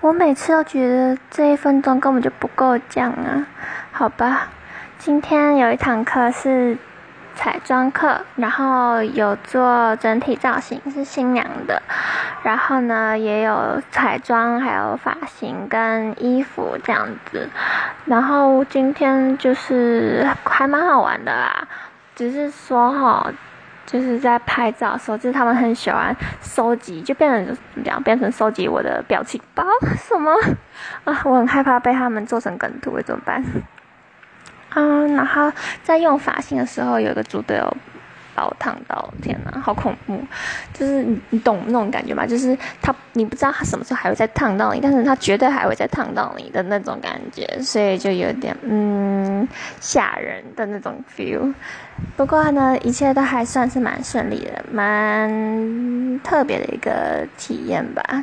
我每次都觉得这一分钟根本就不够讲啊，好吧。今天有一堂课是彩妆课，然后有做整体造型，是新娘的。然后呢，也有彩妆，还有发型跟衣服这样子。然后今天就是还蛮好玩的啦，只是说哈。就是在拍照的时候，就是他们很喜欢收集，就变成怎么样？变成收集我的表情包什么 啊？我很害怕被他们做成梗图，怎么办？啊，然后在用发型的时候，有一个组队友。把我烫到，天哪，好恐怖！就是你，你懂那种感觉吗？就是他，你不知道他什么时候还会再烫到你，但是他绝对还会再烫到你的那种感觉，所以就有点嗯吓人的那种 feel。不过呢，一切都还算是蛮顺利的，蛮特别的一个体验吧。